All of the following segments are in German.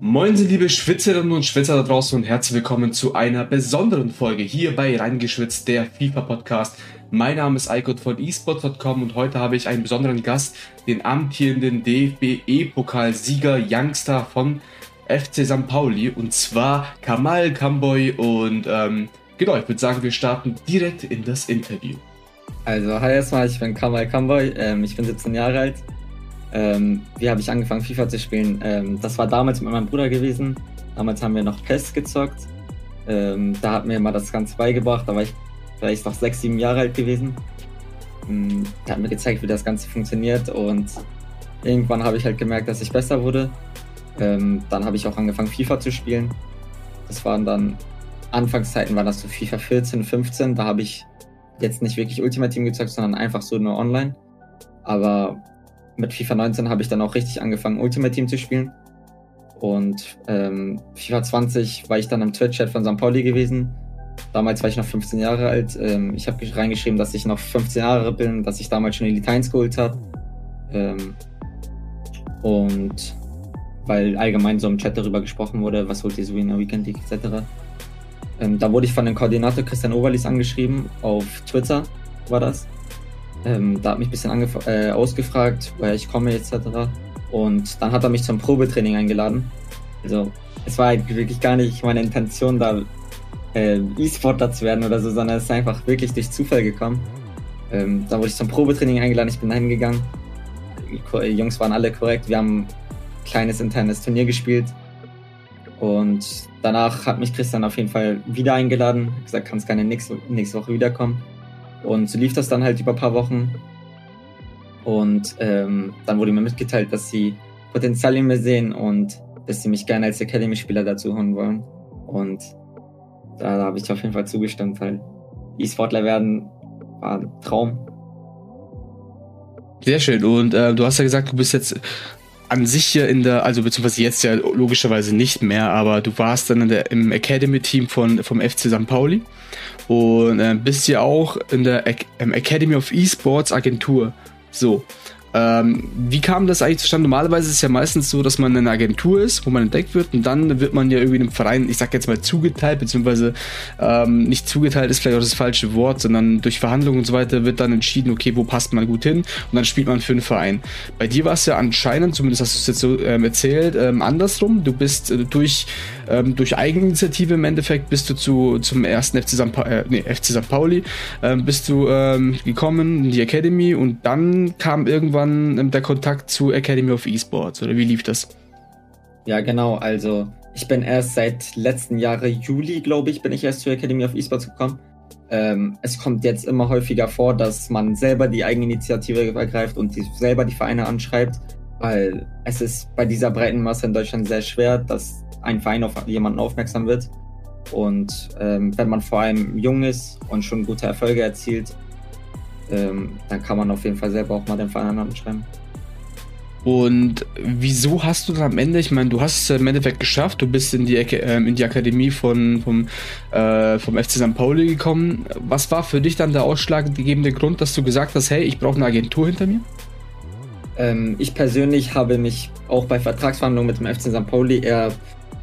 Moin, Sie liebe Schwitzerinnen und Schwitzer da draußen und herzlich willkommen zu einer besonderen Folge hier bei Reingeschwitzt, der FIFA-Podcast. Mein Name ist Eikot von esports.com und heute habe ich einen besonderen Gast, den amtierenden DFB-E-Pokal-Sieger Youngster von FC St. Pauli und zwar Kamal Kamboy und ähm, genau, ich würde sagen, wir starten direkt in das Interview. Also, hi erstmal, ich bin Kamal Kamboy, ähm, ich bin 17 Jahre alt, ähm, wie habe ich angefangen, FIFA zu spielen? Ähm, das war damals mit meinem Bruder gewesen. Damals haben wir noch PES gezockt. Ähm, da hat mir mal das Ganze beigebracht. Da war ich vielleicht noch sechs, sieben Jahre alt gewesen. Ähm, der hat mir gezeigt, wie das Ganze funktioniert. Und irgendwann habe ich halt gemerkt, dass ich besser wurde. Ähm, dann habe ich auch angefangen, FIFA zu spielen. Das waren dann Anfangszeiten, war das so FIFA 14, 15. Da habe ich jetzt nicht wirklich Ultimate Team gezockt, sondern einfach so nur online. Aber mit FIFA 19 habe ich dann auch richtig angefangen, Ultimate Team zu spielen. Und ähm, FIFA 20 war ich dann im Twitch-Chat von St. Pauli gewesen. Damals war ich noch 15 Jahre alt. Ähm, ich habe reingeschrieben, dass ich noch 15 Jahre bin, dass ich damals schon Elite 1 geholt habe. Ähm, und weil allgemein so im Chat darüber gesprochen wurde, was holt ihr so in der Weekend League etc. Ähm, da wurde ich von dem Koordinator Christian Overlis angeschrieben, auf Twitter war das. Ähm, da hat mich ein bisschen äh, ausgefragt, woher ich komme etc. Und dann hat er mich zum Probetraining eingeladen. Also es war halt wirklich gar nicht meine Intention, da äh, E-Sportler zu werden oder so, sondern es ist einfach wirklich durch Zufall gekommen. Ähm, da wurde ich zum Probetraining eingeladen, ich bin da hingegangen. Die Jungs waren alle korrekt, wir haben ein kleines internes Turnier gespielt. Und danach hat mich Christian auf jeden Fall wieder eingeladen, gesagt, kannst gerne nächste, nächste Woche wiederkommen. Und so lief das dann halt über ein paar Wochen. Und ähm, dann wurde mir mitgeteilt, dass sie Potenzial in mir sehen und dass sie mich gerne als Academy-Spieler dazu holen wollen. Und da, da habe ich auf jeden Fall zugestimmt, weil E-Sportler werden war ein Traum. Sehr schön. Und äh, du hast ja gesagt, du bist jetzt an sich hier in der, also beziehungsweise jetzt ja logischerweise nicht mehr, aber du warst dann der, im Academy-Team von vom FC St. Pauli und äh, bist ja auch in der Academy of Esports Agentur. So. Ähm, wie kam das eigentlich zustande? Normalerweise ist es ja meistens so, dass man in einer Agentur ist, wo man entdeckt wird und dann wird man ja irgendwie einem Verein, ich sag jetzt mal zugeteilt, beziehungsweise ähm, nicht zugeteilt ist vielleicht auch das falsche Wort, sondern durch Verhandlungen und so weiter wird dann entschieden, okay, wo passt man gut hin und dann spielt man für einen Verein. Bei dir war es ja anscheinend, zumindest hast du es jetzt so ähm, erzählt, ähm, andersrum. Du bist äh, durch, ähm, durch Eigeninitiative im Endeffekt bist du zu, zum ersten FC St. Pa äh, nee, FC St. Pauli, ähm, bist du ähm, gekommen in die Academy und dann kam irgendwann ähm, der Kontakt zu Academy of Esports oder wie lief das? Ja, genau. Also ich bin erst seit letzten Jahre Juli, glaube ich, bin ich erst zur Academy of Esports gekommen. Ähm, es kommt jetzt immer häufiger vor, dass man selber die Eigeninitiative ergreift und die, selber die Vereine anschreibt, weil es ist bei dieser breiten Masse in Deutschland sehr schwer, dass ein Verein auf jemanden aufmerksam wird. Und ähm, wenn man vor allem jung ist und schon gute Erfolge erzielt, ähm, dann kann man auf jeden Fall selber auch mal den Verein anschreiben. Und wieso hast du dann am Ende, ich meine, du hast es im Endeffekt geschafft, du bist in die, äh, in die Akademie von, vom, äh, vom FC St. Pauli gekommen. Was war für dich dann der ausschlaggebende Grund, dass du gesagt hast, hey, ich brauche eine Agentur hinter mir? Ähm, ich persönlich habe mich auch bei Vertragsverhandlungen mit dem FC St. Pauli eher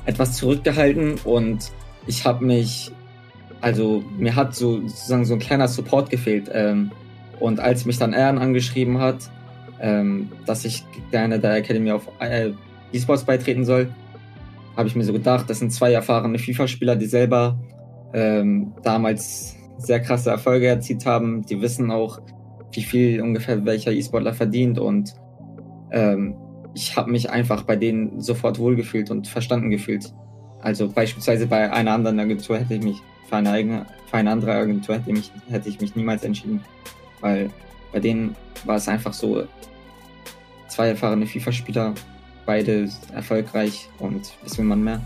etwas zurückgehalten und ich habe mich, also mir hat so sozusagen so ein kleiner Support gefehlt. Ähm, und als mich dann Aaron angeschrieben hat, ähm, dass ich gerne der Academy of äh, E-Sports beitreten soll, habe ich mir so gedacht, das sind zwei erfahrene FIFA-Spieler, die selber ähm, damals sehr krasse Erfolge erzielt haben. Die wissen auch, wie viel ungefähr welcher E-Sportler verdient und ähm, ich habe mich einfach bei denen sofort wohlgefühlt und verstanden gefühlt. Also beispielsweise bei einer anderen Agentur hätte ich mich für eine eigene, für eine andere Agentur hätte ich mich, hätte ich mich niemals entschieden weil bei denen war es einfach so, zwei erfahrene FIFA-Spieler, beide erfolgreich und was will man mehr?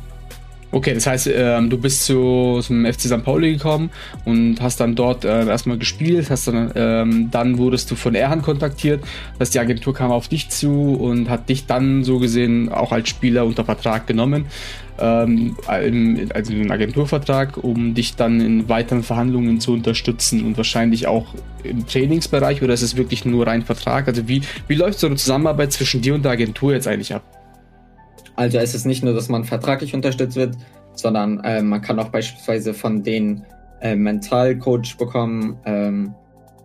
Okay, das heißt, ähm, du bist zu, zum FC St. Pauli gekommen und hast dann dort äh, erstmal gespielt, hast dann, ähm, dann wurdest du von Erhan kontaktiert, dass die Agentur kam auf dich zu und hat dich dann so gesehen auch als Spieler unter Vertrag genommen, ähm, also einen Agenturvertrag, um dich dann in weiteren Verhandlungen zu unterstützen und wahrscheinlich auch im Trainingsbereich oder ist es wirklich nur rein Vertrag? Also wie, wie läuft so eine Zusammenarbeit zwischen dir und der Agentur jetzt eigentlich ab? Also es ist nicht nur, dass man vertraglich unterstützt wird, sondern äh, man kann auch beispielsweise von den äh, Mentalcoach bekommen ähm,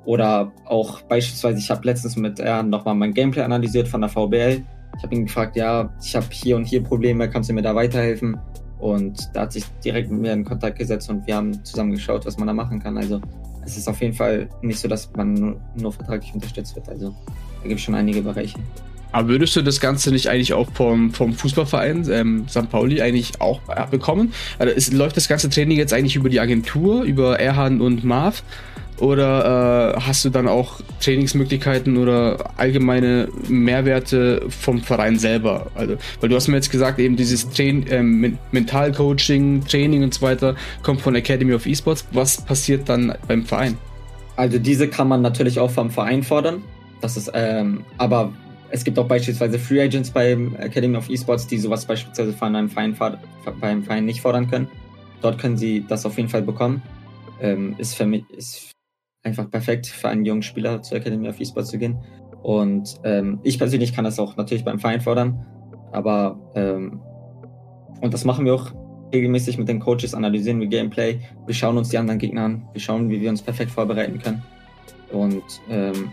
oder auch beispielsweise, ich habe letztens mit er nochmal mein Gameplay analysiert von der VBL. Ich habe ihn gefragt, ja, ich habe hier und hier Probleme, kannst du mir da weiterhelfen? Und da hat sich direkt mit mir in Kontakt gesetzt und wir haben zusammen geschaut, was man da machen kann. Also es ist auf jeden Fall nicht so, dass man nur, nur vertraglich unterstützt wird. Also da gibt es schon einige Bereiche. Aber würdest du das Ganze nicht eigentlich auch vom, vom Fußballverein ähm, St. Pauli eigentlich auch bekommen? Also ist, läuft das ganze Training jetzt eigentlich über die Agentur, über Erhan und Marv? Oder äh, hast du dann auch Trainingsmöglichkeiten oder allgemeine Mehrwerte vom Verein selber? Also, weil du hast mir jetzt gesagt, eben dieses Train ähm, Mentalcoaching, Training und so weiter kommt von Academy of Esports. Was passiert dann beim Verein? Also diese kann man natürlich auch vom Verein fordern. Das ist, ähm, aber es gibt auch beispielsweise Free Agents beim Academy of Esports, die sowas beispielsweise von einem Verein, beim Verein nicht fordern können. Dort können sie das auf jeden Fall bekommen. Ähm, ist, für mich, ist einfach perfekt für einen jungen Spieler zur Academy of Esports zu gehen. Und ähm, ich persönlich kann das auch natürlich beim Verein fordern. Aber ähm, und das machen wir auch regelmäßig mit den Coaches, analysieren wir Gameplay, wir schauen uns die anderen Gegner an, wir schauen, wie wir uns perfekt vorbereiten können. Und ähm,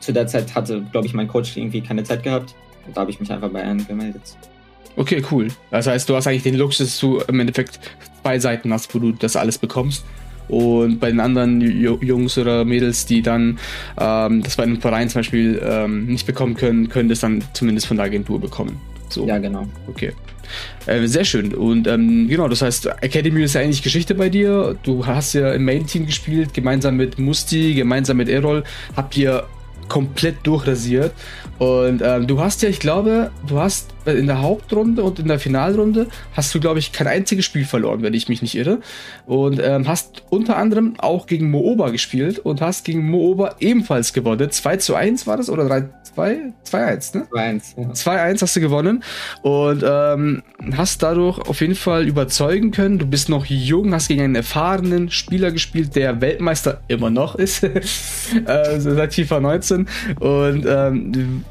zu der Zeit hatte, glaube ich, mein Coach irgendwie keine Zeit gehabt. Und da habe ich mich einfach bei Aaron gemeldet. Okay, cool. Das heißt, du hast eigentlich den Luxus, dass du im Endeffekt zwei Seiten hast, wo du das alles bekommst. Und bei den anderen Jungs oder Mädels, die dann ähm, das bei einem Verein zum Beispiel ähm, nicht bekommen können, können das dann zumindest von der Agentur bekommen. So. Ja, genau. Okay. Äh, sehr schön. Und ähm, genau, das heißt, Academy ist ja eigentlich Geschichte bei dir. Du hast ja im Main-Team gespielt, gemeinsam mit Musti, gemeinsam mit Errol. Habt ihr komplett durchrasiert. Und ähm, du hast ja, ich glaube, du hast in der Hauptrunde und in der Finalrunde hast du, glaube ich, kein einziges Spiel verloren, wenn ich mich nicht irre. Und ähm, hast unter anderem auch gegen Mooba gespielt und hast gegen Mooba ebenfalls gewonnen. 2 zu 1 war das oder 3, 2? 2-1, ne? 2-1, ja. 2-1 hast du gewonnen und ähm, hast dadurch auf jeden Fall überzeugen können. Du bist noch jung, hast gegen einen erfahrenen Spieler gespielt, der Weltmeister immer noch ist, äh, seit FIFA 19. Und ähm,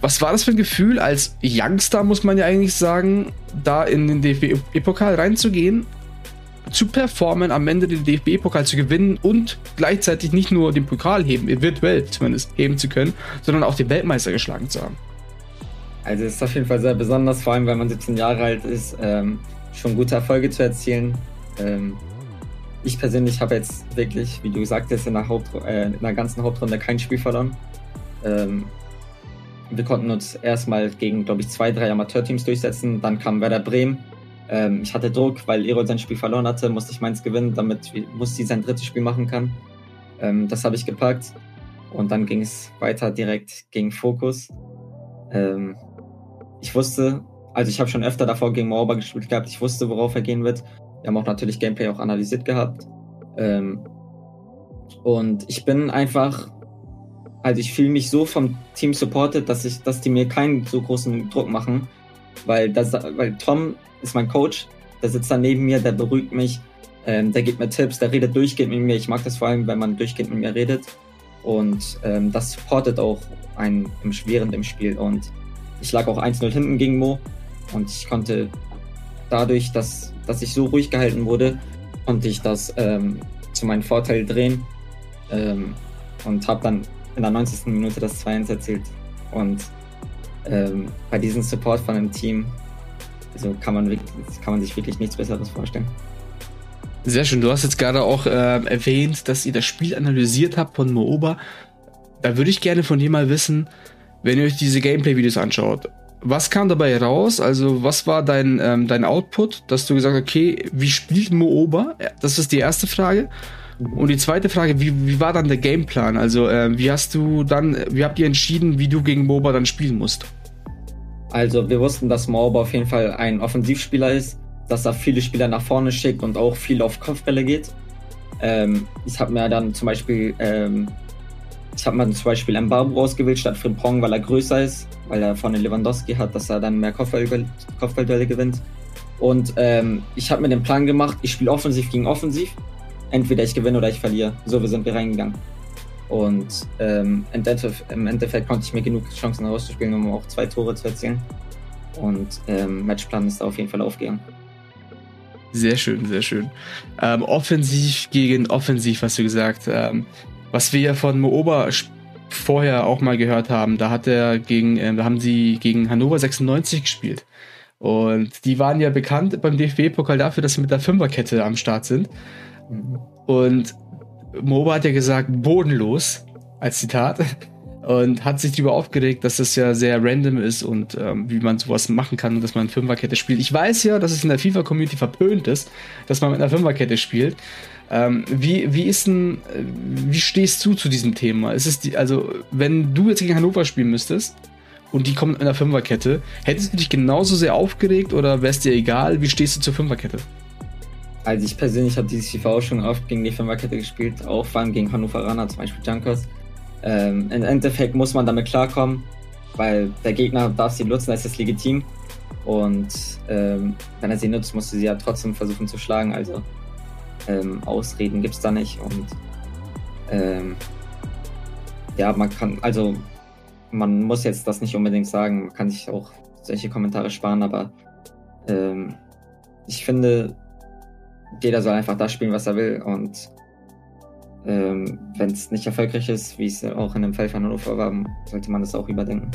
was war das für ein Gefühl, als Youngster, muss man ja eigentlich sagen, da in den DFB-Pokal reinzugehen zu performen, am Ende den DFB-Pokal zu gewinnen und gleichzeitig nicht nur den Pokal heben, virtuell zumindest heben zu können, sondern auch den Weltmeister geschlagen zu haben. Also es ist auf jeden Fall sehr besonders, vor allem wenn man 17 Jahre alt ist, ähm, schon gute Erfolge zu erzielen. Ähm, ich persönlich habe jetzt wirklich, wie du gesagt hast, in der, Haupt äh, in der ganzen Hauptrunde kein Spiel verloren. Ähm, wir konnten uns erstmal gegen, glaube ich, zwei, drei Amateurteams durchsetzen. Dann kam Werder Bremen, ähm, ich hatte Druck, weil Erol sein Spiel verloren hatte, musste ich meins gewinnen, damit Musti sein drittes Spiel machen kann. Ähm, das habe ich gepackt. Und dann ging es weiter direkt gegen Fokus. Ähm, ich wusste, also ich habe schon öfter davor gegen Mauber gespielt gehabt, ich wusste, worauf er gehen wird. Wir haben auch natürlich Gameplay auch analysiert gehabt. Ähm, und ich bin einfach, also ich fühle mich so vom Team supported, dass ich, dass die mir keinen so großen Druck machen, weil das, weil Tom ist mein Coach, der sitzt da neben mir, der beruhigt mich, ähm, der gibt mir Tipps, der redet durchgehend mit mir. Ich mag das vor allem, wenn man durchgehend mit mir redet. Und ähm, das supportet auch einen im, während im Spiel. Und ich lag auch 1-0 hinten gegen Mo. Und ich konnte dadurch, dass, dass ich so ruhig gehalten wurde, konnte ich das ähm, zu meinem Vorteil drehen. Ähm, und habe dann in der 90. Minute das 2-1 erzielt. Und ähm, bei diesem Support von einem Team also kann man, wirklich, kann man sich wirklich nichts Besseres vorstellen. Sehr schön. Du hast jetzt gerade auch äh, erwähnt, dass ihr das Spiel analysiert habt von Mooba. Da würde ich gerne von dir mal wissen, wenn ihr euch diese Gameplay-Videos anschaut, was kam dabei raus? Also, was war dein, ähm, dein Output, dass du gesagt hast, okay, wie spielt Mooba? Das ist die erste Frage. Und die zweite Frage, wie, wie war dann der Gameplan? Also, äh, wie hast du dann, wie habt ihr entschieden, wie du gegen MOBA dann spielen musst? Also wir wussten, dass Mauber auf jeden Fall ein Offensivspieler ist, dass er viele Spieler nach vorne schickt und auch viel auf Kopfbälle geht. Ähm, ich habe mir dann zum Beispiel, ähm, ich habe mir zum Beispiel Mbabu ausgewählt statt Frimpong, weil er größer ist, weil er vorne Lewandowski hat, dass er dann mehr Kopfballduelle gewinnt. Und ähm, ich habe mir den Plan gemacht, ich spiele offensiv gegen offensiv. Entweder ich gewinne oder ich verliere. So sind wir reingegangen. Und ähm, im, Endeffekt, im, Endeffekt, konnte ich mir genug Chancen herauszuspielen, um auch zwei Tore zu erzielen. Und ähm, Matchplan ist da auf jeden Fall aufgegangen. Sehr schön, sehr schön. Ähm, offensiv gegen offensiv, hast du gesagt. Ähm, was wir ja von Mooba vorher auch mal gehört haben, da hat er gegen, äh, da haben sie gegen Hannover 96 gespielt. Und die waren ja bekannt beim DFB-Pokal dafür, dass sie mit der Fünferkette am Start sind. Mhm. Und Mooba hat ja gesagt, bodenlos, als Zitat und hat sich darüber aufgeregt, dass das ja sehr random ist und ähm, wie man sowas machen kann und dass man Fünferkette spielt. Ich weiß ja, dass es in der FIFA-Community verpönt ist, dass man mit einer Fünferkette spielt. Ähm, wie, wie ist denn, äh, wie stehst du zu diesem Thema? Ist es die, also, wenn du jetzt gegen Hannover spielen müsstest und die kommen in einer Fünferkette, hättest du dich genauso sehr aufgeregt oder wär's dir egal? Wie stehst du zur Fünferkette? Also ich persönlich habe dieses auch schon oft gegen die Fünferkette gespielt, auch vor allem gegen Hannoveraner, zum Beispiel Junkers. Ähm, Im Endeffekt muss man damit klarkommen, weil der Gegner darf sie nutzen, das ist legitim. Und ähm, wenn er sie nutzt, musst du sie ja trotzdem versuchen zu schlagen. Also ähm, Ausreden gibt es da nicht. Und ähm, ja, man kann, also man muss jetzt das nicht unbedingt sagen, man kann sich auch solche Kommentare sparen, aber ähm, ich finde, jeder soll einfach das spielen, was er will. Und ähm, wenn es nicht erfolgreich ist, wie es auch in dem Fall von Hannover war, sollte man das auch überdenken.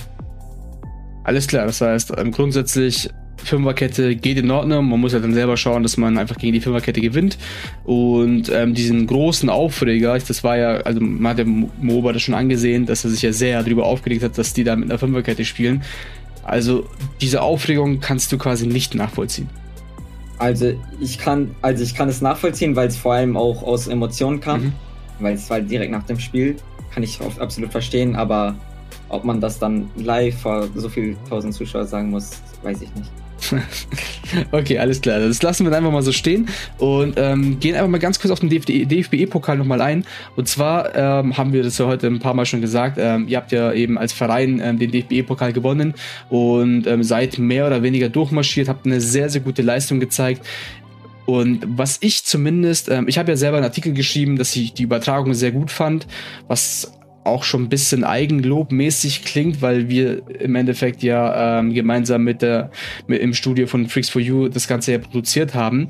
Alles klar, das heißt, ähm, grundsätzlich Fünferkette geht in Ordnung. Man muss ja dann selber schauen, dass man einfach gegen die Fünferkette gewinnt. Und ähm, diesen großen Aufreger, das war ja, also man hat ja Moba das schon angesehen, dass er sich ja sehr darüber aufgeregt hat, dass die da mit einer Fünferkette spielen. Also diese Aufregung kannst du quasi nicht nachvollziehen. Also ich kann, also ich kann es nachvollziehen, weil es vor allem auch aus Emotionen kam. Mhm weil es war halt direkt nach dem Spiel, kann ich absolut verstehen, aber ob man das dann live vor so viel tausend Zuschauern sagen muss, weiß ich nicht. okay, alles klar. Das lassen wir einfach mal so stehen und ähm, gehen einfach mal ganz kurz auf den DFB-Pokal nochmal ein. Und zwar ähm, haben wir das ja heute ein paar Mal schon gesagt. Ähm, ihr habt ja eben als Verein ähm, den DFB-Pokal gewonnen und ähm, seid mehr oder weniger durchmarschiert, habt eine sehr, sehr gute Leistung gezeigt. Und was ich zumindest, ähm, ich habe ja selber einen Artikel geschrieben, dass ich die Übertragung sehr gut fand, was auch schon ein bisschen eigenlobmäßig klingt, weil wir im Endeffekt ja ähm, gemeinsam mit der mit, im Studio von Freaks for You das Ganze ja produziert haben.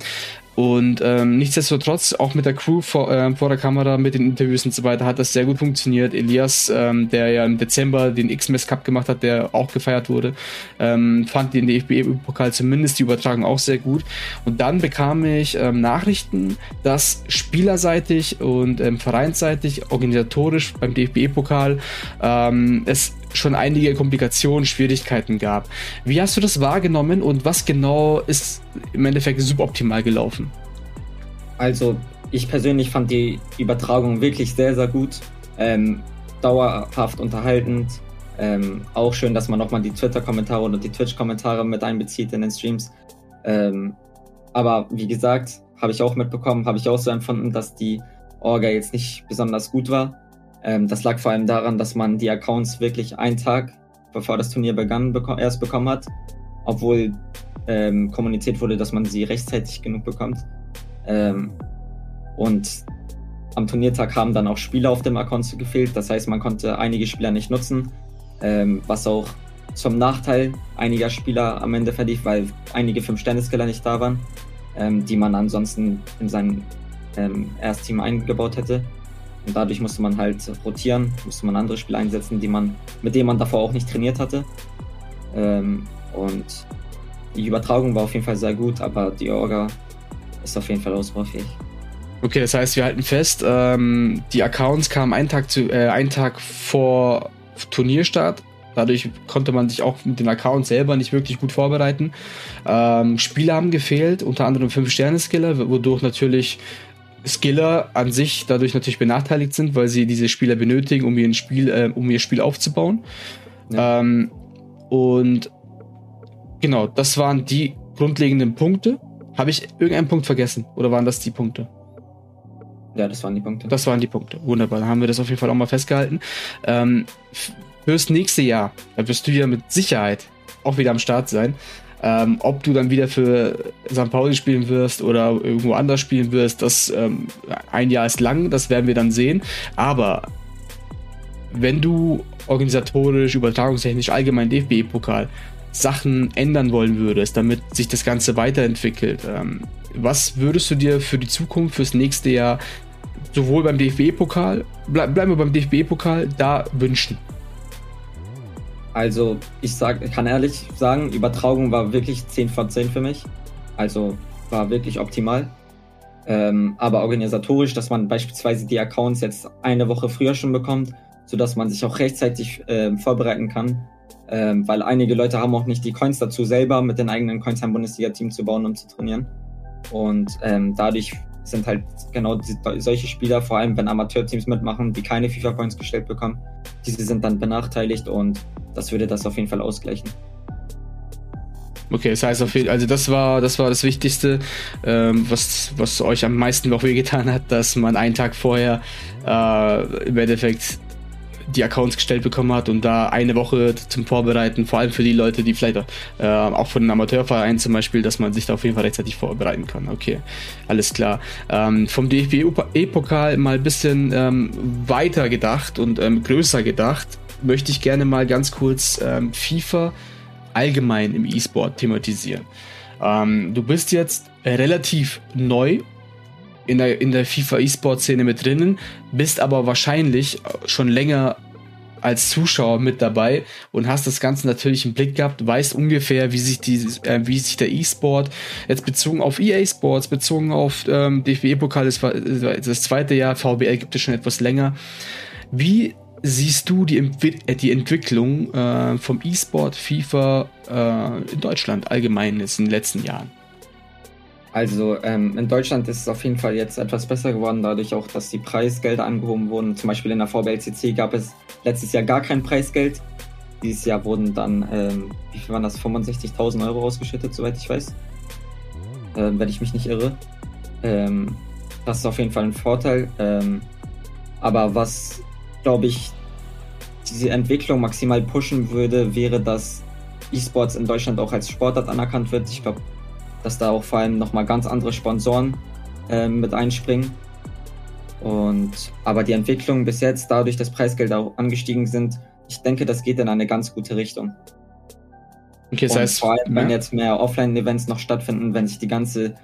Und ähm, nichtsdestotrotz, auch mit der Crew vor, äh, vor der Kamera, mit den Interviews und so weiter, hat das sehr gut funktioniert. Elias, ähm, der ja im Dezember den X-Mess Cup gemacht hat, der auch gefeiert wurde, ähm, fand den DFB-Pokal zumindest die Übertragung auch sehr gut. Und dann bekam ich ähm, Nachrichten, dass spielerseitig und ähm, vereinsseitig, organisatorisch beim DFB-Pokal ähm, es schon einige Komplikationen, Schwierigkeiten gab. Wie hast du das wahrgenommen und was genau ist im Endeffekt suboptimal gelaufen? Also, ich persönlich fand die Übertragung wirklich sehr, sehr gut. Ähm, dauerhaft unterhaltend. Ähm, auch schön, dass man nochmal die Twitter-Kommentare oder die Twitch-Kommentare mit einbezieht in den Streams. Ähm, aber wie gesagt, habe ich auch mitbekommen, habe ich auch so empfunden, dass die Orga jetzt nicht besonders gut war. Ähm, das lag vor allem daran, dass man die Accounts wirklich einen Tag, bevor das Turnier begann, beko erst bekommen hat, obwohl ähm, kommuniziert wurde, dass man sie rechtzeitig genug bekommt. Ähm, und am Turniertag haben dann auch Spieler auf dem Account gefehlt, das heißt, man konnte einige Spieler nicht nutzen, ähm, was auch zum Nachteil einiger Spieler am Ende verlief, weil einige Fünf-Sterne-Skiller nicht da waren, ähm, die man ansonsten in sein ähm, Erstteam eingebaut hätte. Und dadurch musste man halt rotieren, musste man andere Spieler einsetzen, die man, mit denen man davor auch nicht trainiert hatte. Ähm, und die Übertragung war auf jeden Fall sehr gut, aber die Orga ist auf jeden Fall ausbaufähig. Okay, das heißt, wir halten fest, ähm, die Accounts kamen einen Tag, zu, äh, einen Tag vor Turnierstart. Dadurch konnte man sich auch mit den Accounts selber nicht wirklich gut vorbereiten. Ähm, Spieler haben gefehlt, unter anderem 5-Sterne-Skiller, wodurch natürlich Skiller an sich dadurch natürlich benachteiligt sind, weil sie diese Spieler benötigen, um ihr Spiel, äh, um ihr Spiel aufzubauen. Ja. Ähm, und genau, das waren die grundlegenden Punkte. Habe ich irgendeinen Punkt vergessen oder waren das die Punkte? Ja, das waren die Punkte. Das waren die Punkte. Wunderbar. Dann haben wir das auf jeden Fall auch mal festgehalten. Ähm, fürs nächste Jahr, da wirst du ja mit Sicherheit auch wieder am Start sein. Ähm, ob du dann wieder für St. Pauli spielen wirst oder irgendwo anders spielen wirst, das ähm, ein Jahr ist lang, das werden wir dann sehen. Aber wenn du organisatorisch, übertragungstechnisch, allgemein DFB-Pokal Sachen ändern wollen würdest, damit sich das Ganze weiterentwickelt, ähm, was würdest du dir für die Zukunft, fürs nächste Jahr, sowohl beim DFB-Pokal, bleib, bleiben wir beim DFB-Pokal, da wünschen? Also, ich, sag, kann ehrlich sagen, Übertragung war wirklich 10 von 10 für mich. Also, war wirklich optimal. Ähm, aber organisatorisch, dass man beispielsweise die Accounts jetzt eine Woche früher schon bekommt, sodass man sich auch rechtzeitig äh, vorbereiten kann. Ähm, weil einige Leute haben auch nicht die Coins dazu, selber mit den eigenen Coins ein Bundesliga-Team zu bauen und zu trainieren. Und ähm, dadurch sind halt genau die, solche Spieler, vor allem wenn Amateurteams mitmachen, die keine FIFA-Points gestellt bekommen, diese sind dann benachteiligt und das würde das auf jeden Fall ausgleichen. Okay, das heißt auf jeden also das war das war das Wichtigste, ähm, was was euch am meisten noch wehgetan hat, dass man einen Tag vorher äh, im Endeffekt die Accounts gestellt bekommen hat und da eine Woche zum Vorbereiten, vor allem für die Leute, die vielleicht äh, auch von einem Amateurverein zum Beispiel, dass man sich da auf jeden Fall rechtzeitig vorbereiten kann. Okay, alles klar. Ähm, vom DFB-E-Pokal mal ein bisschen ähm, weiter gedacht und ähm, größer gedacht, möchte ich gerne mal ganz kurz ähm, FIFA allgemein im E-Sport thematisieren. Ähm, du bist jetzt relativ neu in der, in der FIFA E-Sport-Szene mit drinnen, bist aber wahrscheinlich schon länger als Zuschauer mit dabei und hast das Ganze natürlich im Blick gehabt, weißt ungefähr, wie sich, die, äh, wie sich der E-Sport jetzt bezogen auf EA Sports, bezogen auf ähm, DFB-Pokal, das das zweite Jahr, VBL gibt es schon etwas länger. Wie siehst du die, äh, die Entwicklung äh, vom E-Sport FIFA äh, in Deutschland allgemein in den letzten Jahren? Also ähm, in Deutschland ist es auf jeden Fall jetzt etwas besser geworden, dadurch auch, dass die Preisgelder angehoben wurden. Zum Beispiel in der VBLCC gab es letztes Jahr gar kein Preisgeld. Dieses Jahr wurden dann, ähm, wie viel waren das, 65.000 Euro ausgeschüttet, soweit ich weiß. Ähm, wenn ich mich nicht irre. Ähm, das ist auf jeden Fall ein Vorteil. Ähm, aber was, glaube ich, diese Entwicklung maximal pushen würde, wäre, dass E-Sports in Deutschland auch als Sportart anerkannt wird. Ich glaube, dass da auch vor allem nochmal ganz andere Sponsoren äh, mit einspringen. Und aber die Entwicklung bis jetzt, dadurch, dass Preisgelder auch angestiegen sind, ich denke, das geht in eine ganz gute Richtung. Okay, das heißt, vor allem, wenn ja. jetzt mehr Offline-Events noch stattfinden, wenn sich die ganze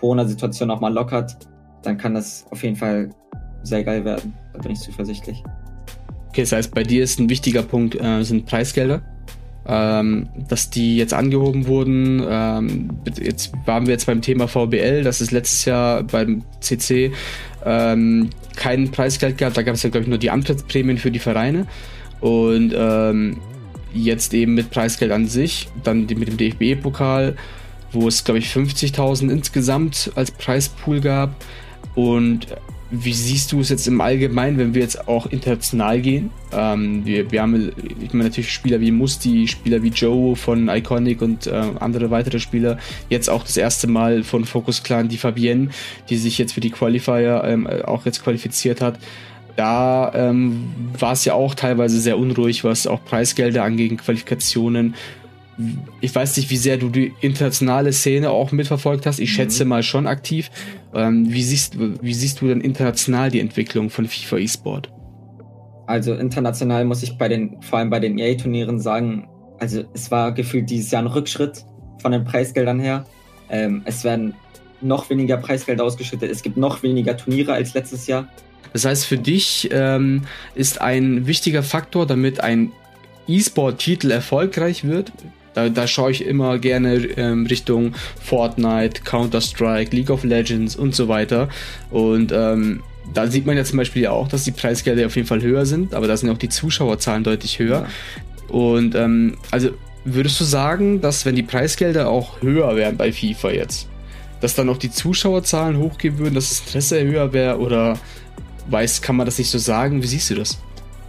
Corona-Situation auch mal lockert, dann kann das auf jeden Fall sehr geil werden. Da bin ich zuversichtlich. Okay, das heißt, bei dir ist ein wichtiger Punkt, äh, sind Preisgelder ähm, dass die jetzt angehoben wurden. Ähm, jetzt waren wir jetzt beim Thema VBL, das ist letztes Jahr beim CC ähm, kein Preisgeld gab. Da gab es ja, glaube ich, nur die Antrittsprämien für die Vereine. Und ähm, jetzt eben mit Preisgeld an sich, dann mit dem DFB-Pokal, wo es, glaube ich, 50.000 insgesamt als Preispool gab. Und wie siehst du es jetzt im Allgemeinen, wenn wir jetzt auch international gehen? Ähm, wir, wir haben ich meine, natürlich Spieler wie Musti, Spieler wie Joe von Iconic und äh, andere weitere Spieler. Jetzt auch das erste Mal von Focus Clan die Fabienne, die sich jetzt für die Qualifier ähm, auch jetzt qualifiziert hat. Da ähm, war es ja auch teilweise sehr unruhig, was auch Preisgelder angeht, Qualifikationen ich weiß nicht, wie sehr du die internationale Szene auch mitverfolgt hast. Ich mhm. schätze mal schon aktiv. Ähm, wie, siehst, wie siehst du denn international die Entwicklung von FIFA eSport? Also international muss ich bei den, vor allem bei den EA-Turnieren sagen, also es war gefühlt dieses Jahr ein Rückschritt von den Preisgeldern her. Ähm, es werden noch weniger Preisgelder ausgeschüttet. Es gibt noch weniger Turniere als letztes Jahr. Das heißt, für dich ähm, ist ein wichtiger Faktor, damit ein E-Sport-Titel erfolgreich wird, da, da schaue ich immer gerne ähm, Richtung Fortnite, Counter-Strike, League of Legends und so weiter. Und ähm, da sieht man ja zum Beispiel ja auch, dass die Preisgelder auf jeden Fall höher sind, aber da sind auch die Zuschauerzahlen deutlich höher. Ja. Und ähm, also würdest du sagen, dass wenn die Preisgelder auch höher wären bei FIFA jetzt, dass dann auch die Zuschauerzahlen hochgehen würden, dass das Interesse höher wäre oder weiß, kann man das nicht so sagen? Wie siehst du das?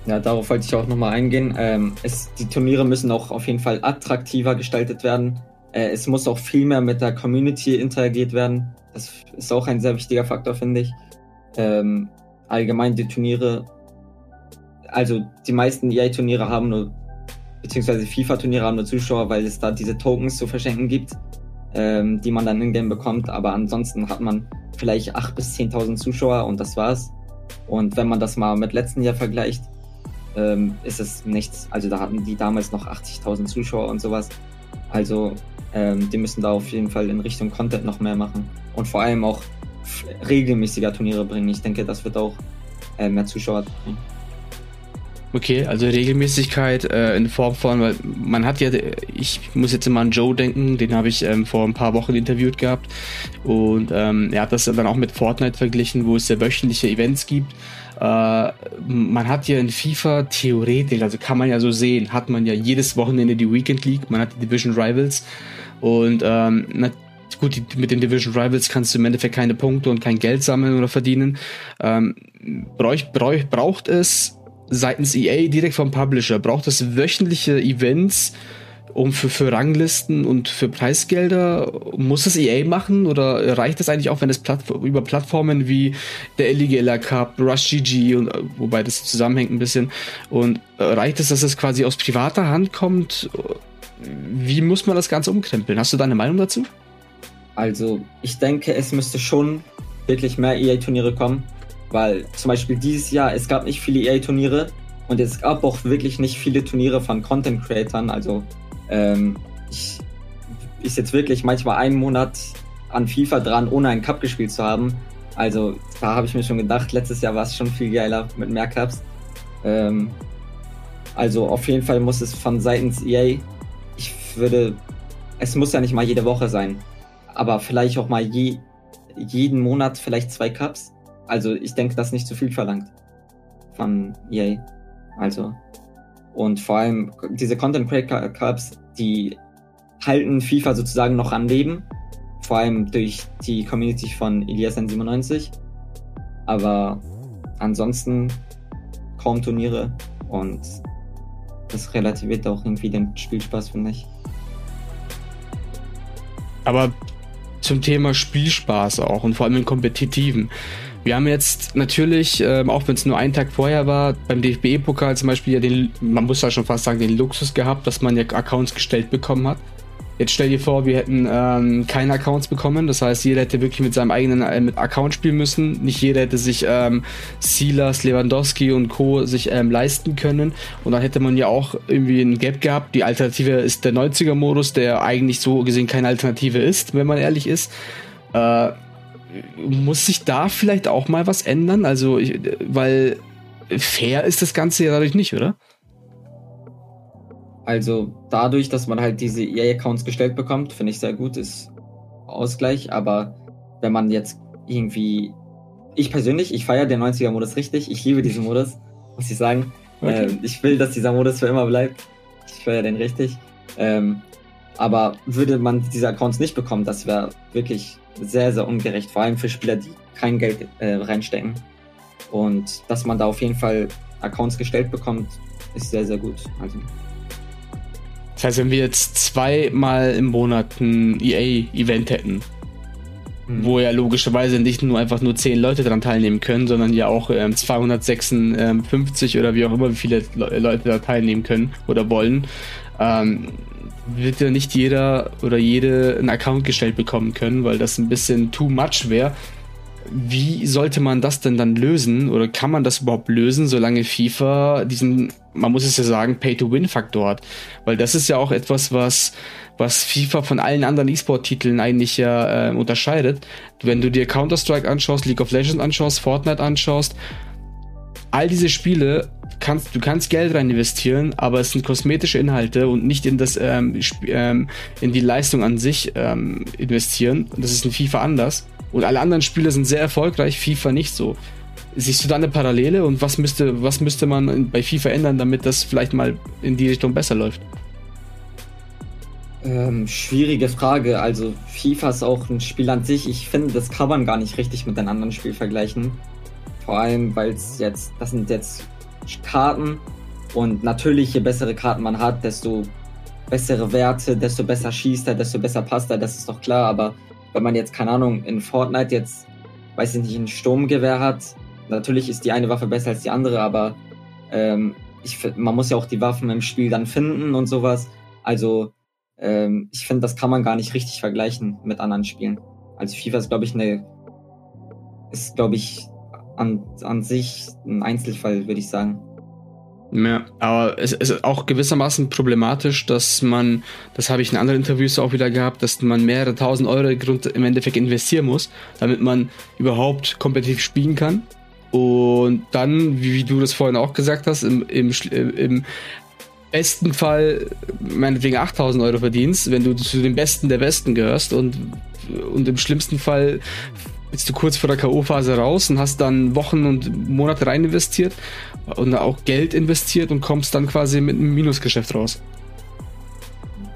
Ja, darauf wollte ich auch nochmal eingehen. Ähm, es, die Turniere müssen auch auf jeden Fall attraktiver gestaltet werden. Äh, es muss auch viel mehr mit der Community interagiert werden. Das ist auch ein sehr wichtiger Faktor, finde ich. Ähm, allgemein die Turniere, also die meisten EA-Turniere haben nur, beziehungsweise FIFA-Turniere haben nur Zuschauer, weil es da diese Tokens zu verschenken gibt, ähm, die man dann in-game bekommt. Aber ansonsten hat man vielleicht 8.000 bis 10.000 Zuschauer und das war's. Und wenn man das mal mit letzten Jahr vergleicht, ähm, ist es nichts. Also da hatten die damals noch 80.000 Zuschauer und sowas. Also ähm, die müssen da auf jeden Fall in Richtung Content noch mehr machen und vor allem auch regelmäßiger Turniere bringen. Ich denke, das wird auch äh, mehr Zuschauer bringen. Okay, also Regelmäßigkeit äh, in Form von, weil man hat ja, ich muss jetzt immer an Joe denken, den habe ich ähm, vor ein paar Wochen interviewt gehabt und ähm, er hat das dann auch mit Fortnite verglichen, wo es ja wöchentliche Events gibt. Äh, man hat ja in FIFA theoretisch, also kann man ja so sehen, hat man ja jedes Wochenende die Weekend League, man hat die Division Rivals und ähm, gut, die, mit den Division Rivals kannst du im Endeffekt keine Punkte und kein Geld sammeln oder verdienen. Ähm, brauch, brauch, braucht es seitens EA direkt vom Publisher, braucht es wöchentliche Events, um für, für Ranglisten und für Preisgelder? Muss es EA machen oder reicht es eigentlich auch, wenn es Plattform, über Plattformen wie der LGLA Cup, Rush GG und wobei das zusammenhängt ein bisschen und äh, reicht es, dass es quasi aus privater Hand kommt? Wie muss man das Ganze umkrempeln? Hast du da eine Meinung dazu? Also, ich denke, es müsste schon wirklich mehr EA-Turniere kommen, weil zum Beispiel dieses Jahr, es gab nicht viele EA-Turniere und es gab auch wirklich nicht viele Turniere von Content-Creatern. Also, ähm, ich ist jetzt wirklich manchmal einen Monat an FIFA dran, ohne einen Cup gespielt zu haben. Also, da habe ich mir schon gedacht, letztes Jahr war es schon viel geiler mit mehr Cups. Ähm, also, auf jeden Fall muss es von seitens EA, ich würde, es muss ja nicht mal jede Woche sein aber vielleicht auch mal je, jeden Monat vielleicht zwei Cups. Also ich denke, das nicht zu viel verlangt von EA. Also und vor allem diese Content Creator Cups, die halten FIFA sozusagen noch am Leben, vor allem durch die Community von Elias N97. Aber ansonsten kaum Turniere und das relativiert auch irgendwie den Spielspaß, finde ich. Aber zum Thema Spielspaß auch und vor allem im Kompetitiven. Wir haben jetzt natürlich, ähm, auch wenn es nur einen Tag vorher war, beim DFB-Pokal zum Beispiel ja den, man muss ja schon fast sagen, den Luxus gehabt, dass man ja Accounts gestellt bekommen hat. Jetzt stell dir vor, wir hätten ähm, keine Accounts bekommen. Das heißt, jeder hätte wirklich mit seinem eigenen äh, mit Account spielen müssen. Nicht jeder hätte sich ähm, Silas, Lewandowski und Co. sich ähm, leisten können. Und dann hätte man ja auch irgendwie ein Gap gehabt. Die Alternative ist der 90er-Modus, der eigentlich so gesehen keine Alternative ist, wenn man ehrlich ist. Äh, muss sich da vielleicht auch mal was ändern? Also, ich, weil fair ist das Ganze ja dadurch nicht, oder? Also dadurch, dass man halt diese EA-Accounts gestellt bekommt, finde ich sehr gut, ist Ausgleich. Aber wenn man jetzt irgendwie, ich persönlich, ich feiere den 90er-Modus richtig. Ich liebe diesen Modus, muss ich sagen. Okay. Ähm, ich will, dass dieser Modus für immer bleibt. Ich feiere den richtig. Ähm, aber würde man diese Accounts nicht bekommen, das wäre wirklich sehr, sehr ungerecht. Vor allem für Spieler, die kein Geld äh, reinstecken. Und dass man da auf jeden Fall Accounts gestellt bekommt, ist sehr, sehr gut. Also das heißt, wenn wir jetzt zweimal im Monat ein EA-Event hätten, mhm. wo ja logischerweise nicht nur einfach nur zehn Leute daran teilnehmen können, sondern ja auch ähm, 256 oder wie auch immer, wie viele Leute da teilnehmen können oder wollen, ähm, wird ja nicht jeder oder jede einen Account gestellt bekommen können, weil das ein bisschen too much wäre. Wie sollte man das denn dann lösen oder kann man das überhaupt lösen, solange FIFA diesen, man muss es ja sagen, Pay-to-Win-Faktor hat? Weil das ist ja auch etwas, was, was FIFA von allen anderen E-Sport-Titeln eigentlich ja äh, unterscheidet. Wenn du dir Counter-Strike anschaust, League of Legends anschaust, Fortnite anschaust, all diese Spiele kannst, du kannst Geld rein investieren, aber es sind kosmetische Inhalte und nicht in das, ähm, ähm, in die Leistung an sich ähm, investieren. Und das ist in FIFA anders. Und alle anderen Spiele sind sehr erfolgreich, FIFA nicht so. Siehst du da eine Parallele und was müsste, was müsste man bei FIFA ändern, damit das vielleicht mal in die Richtung besser läuft? Ähm, schwierige Frage. Also FIFA ist auch ein Spiel an sich. Ich finde, das kann man gar nicht richtig mit einem anderen Spiel vergleichen. Vor allem, weil es jetzt, das sind jetzt Karten und natürlich, je bessere Karten man hat, desto bessere Werte, desto besser schießt er, desto besser passt er, das ist doch klar. Aber wenn man jetzt, keine Ahnung, in Fortnite jetzt, weiß ich nicht, ein Sturmgewehr hat, natürlich ist die eine Waffe besser als die andere, aber ähm, ich, man muss ja auch die Waffen im Spiel dann finden und sowas. Also ähm, ich finde, das kann man gar nicht richtig vergleichen mit anderen Spielen. Also FIFA ist, glaube ich, eine, ist, glaube ich, an, an sich ein Einzelfall, würde ich sagen. Ja, aber es ist auch gewissermaßen problematisch, dass man, das habe ich in anderen Interviews auch wieder gehabt, dass man mehrere tausend Euro im Endeffekt investieren muss, damit man überhaupt kompetitiv spielen kann. Und dann, wie, du das vorhin auch gesagt hast, im, im, im besten Fall meinetwegen 8000 Euro verdienst, wenn du zu den Besten der Besten gehörst und, und im schlimmsten Fall bist du kurz vor der K.O.-Phase raus und hast dann Wochen und Monate rein investiert und auch Geld investiert und kommst dann quasi mit einem Minusgeschäft raus.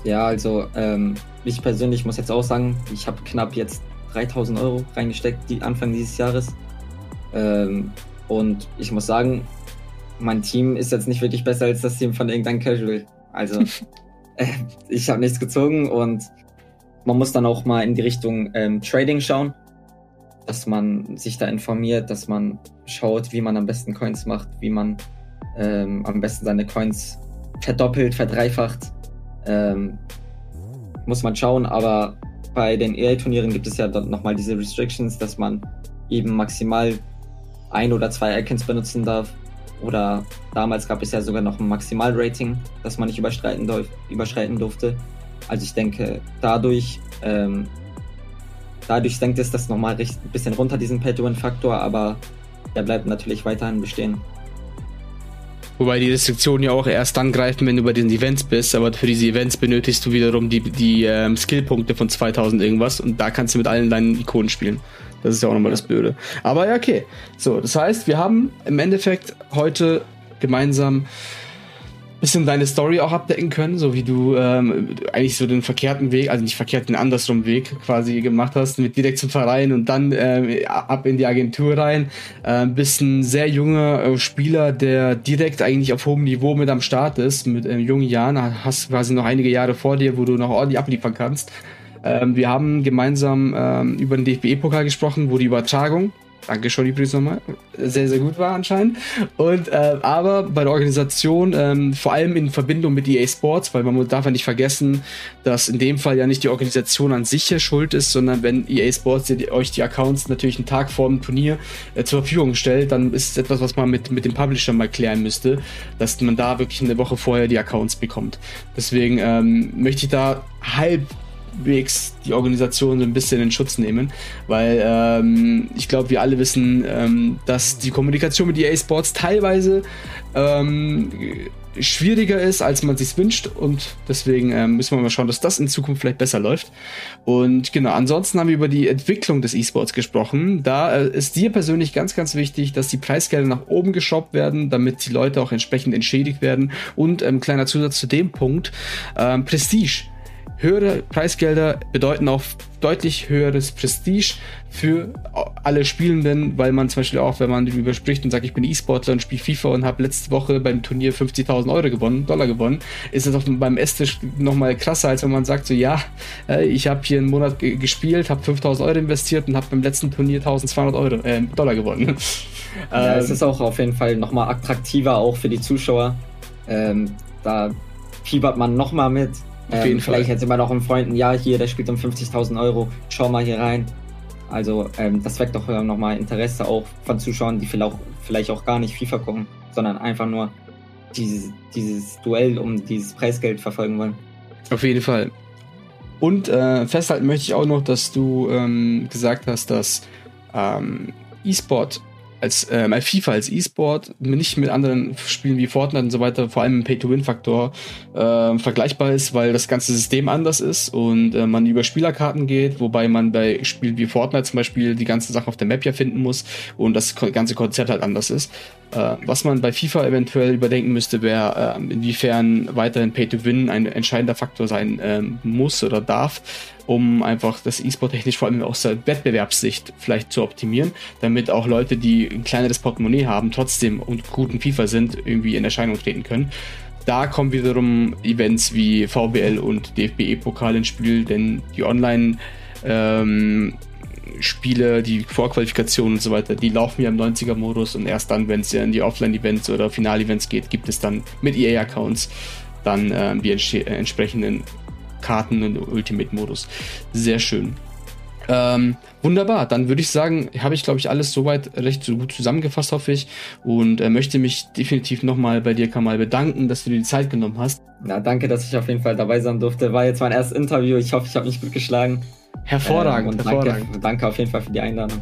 Ja, also ähm, ich persönlich muss jetzt auch sagen, ich habe knapp jetzt 3000 Euro reingesteckt, die Anfang dieses Jahres. Ähm, und ich muss sagen, mein Team ist jetzt nicht wirklich besser als das Team von irgendeinem Casual. Also äh, ich habe nichts gezogen und man muss dann auch mal in die Richtung ähm, Trading schauen, dass man sich da informiert, dass man schaut, wie man am besten Coins macht, wie man ähm, am besten seine Coins verdoppelt, verdreifacht. Ähm, muss man schauen, aber bei den EA-Turnieren gibt es ja dann nochmal diese Restrictions, dass man eben maximal ein oder zwei Icons benutzen darf. Oder damals gab es ja sogar noch ein Maximalrating, das man nicht überschreiten, überschreiten durfte. Also ich denke, dadurch, ähm, dadurch senkt es das nochmal ein bisschen runter, diesen Pay-to-Win-Faktor, aber der bleibt natürlich weiterhin bestehen. Wobei die Restriktionen ja auch erst dann greifen, wenn du bei diesen Events bist, aber für diese Events benötigst du wiederum die, die ähm, Skillpunkte von 2000 irgendwas und da kannst du mit allen deinen Ikonen spielen. Das ist ja auch nochmal das Blöde. Aber ja, okay. So, das heißt, wir haben im Endeffekt heute gemeinsam bisschen deine Story auch abdecken können, so wie du ähm, eigentlich so den verkehrten Weg, also nicht verkehrt, den andersrum Weg quasi gemacht hast, mit direkt zum Verein und dann äh, ab in die Agentur rein. Äh, bist ein sehr junger äh, Spieler, der direkt eigentlich auf hohem Niveau mit am Start ist, mit äh, jungen Jahren, hast quasi noch einige Jahre vor dir, wo du noch ordentlich abliefern kannst. Ähm, wir haben gemeinsam ähm, über den DFB-Pokal gesprochen, wo die Übertragung, danke schon übrigens nochmal, sehr, sehr gut war anscheinend. Und äh, aber bei der Organisation, ähm, vor allem in Verbindung mit EA Sports, weil man darf ja nicht vergessen, dass in dem Fall ja nicht die Organisation an sich hier schuld ist, sondern wenn EA Sports euch die Accounts natürlich einen Tag vor dem Turnier äh, zur Verfügung stellt, dann ist es etwas, was man mit, mit dem Publisher mal klären müsste, dass man da wirklich eine Woche vorher die Accounts bekommt. Deswegen ähm, möchte ich da halb halbwegs die Organisation so ein bisschen in Schutz nehmen, weil ähm, ich glaube, wir alle wissen, ähm, dass die Kommunikation mit EA Sports teilweise ähm, schwieriger ist, als man sich wünscht und deswegen ähm, müssen wir mal schauen, dass das in Zukunft vielleicht besser läuft. Und genau, ansonsten haben wir über die Entwicklung des E-Sports gesprochen. Da äh, ist dir persönlich ganz, ganz wichtig, dass die Preisgelder nach oben geschoppt werden, damit die Leute auch entsprechend entschädigt werden. Und ähm, kleiner Zusatz zu dem Punkt, ähm, Prestige höhere Preisgelder bedeuten auch deutlich höheres Prestige für alle Spielenden, weil man zum Beispiel auch, wenn man darüber spricht und sagt, ich bin E-Sportler und spiele FIFA und habe letzte Woche beim Turnier 50.000 Euro gewonnen, Dollar gewonnen, ist es beim Esstisch nochmal krasser, als wenn man sagt, so ja, äh, ich habe hier einen Monat gespielt, habe 5.000 Euro investiert und habe beim letzten Turnier 1.200 Euro, äh, Dollar gewonnen. Ja, ähm, es ist auch auf jeden Fall nochmal attraktiver auch für die Zuschauer. Ähm, da fiebert man nochmal mit auf jeden ähm, Fall. Vielleicht jetzt immer noch einen Freund, ja, hier, der spielt um 50.000 Euro, schau mal hier rein. Also, ähm, das weckt doch nochmal Interesse auch von Zuschauern, die vielleicht auch, vielleicht auch gar nicht FIFA gucken, sondern einfach nur dieses, dieses Duell um dieses Preisgeld verfolgen wollen. Auf jeden Fall. Und äh, festhalten möchte ich auch noch, dass du ähm, gesagt hast, dass ähm, E-Sport als ähm, FIFA als E-Sport nicht mit anderen Spielen wie Fortnite und so weiter, vor allem im Pay-to-Win-Faktor äh, vergleichbar ist, weil das ganze System anders ist und äh, man über Spielerkarten geht, wobei man bei Spielen wie Fortnite zum Beispiel die ganze Sache auf der Map ja finden muss und das ganze Konzept halt anders ist. Äh, was man bei FIFA eventuell überdenken müsste, wäre, äh, inwiefern weiterhin Pay-to-Win ein entscheidender Faktor sein äh, muss oder darf um einfach das E-Sport technisch vor allem aus der Wettbewerbssicht vielleicht zu optimieren, damit auch Leute, die ein kleineres Portemonnaie haben, trotzdem und guten FIFA sind, irgendwie in Erscheinung treten können. Da kommen wiederum Events wie VBL und DFB-Pokal ins Spiel, denn die Online ähm, Spiele, die Vorqualifikationen und so weiter, die laufen ja im 90er-Modus und erst dann, wenn es ja in die Offline-Events oder Final-Events geht, gibt es dann mit EA-Accounts dann äh, die ents entsprechenden Karten und Ultimate-Modus. Sehr schön. Ähm, wunderbar, dann würde ich sagen, habe ich, glaube ich, alles soweit recht so gut zusammengefasst, hoffe ich. Und äh, möchte mich definitiv nochmal bei dir, Kamal, bedanken, dass du dir die Zeit genommen hast. Na, danke, dass ich auf jeden Fall dabei sein durfte. War jetzt mein erstes Interview. Ich hoffe, ich habe mich gut geschlagen. Hervorragend, ähm, hervorragend. Danke, danke auf jeden Fall für die Einladung.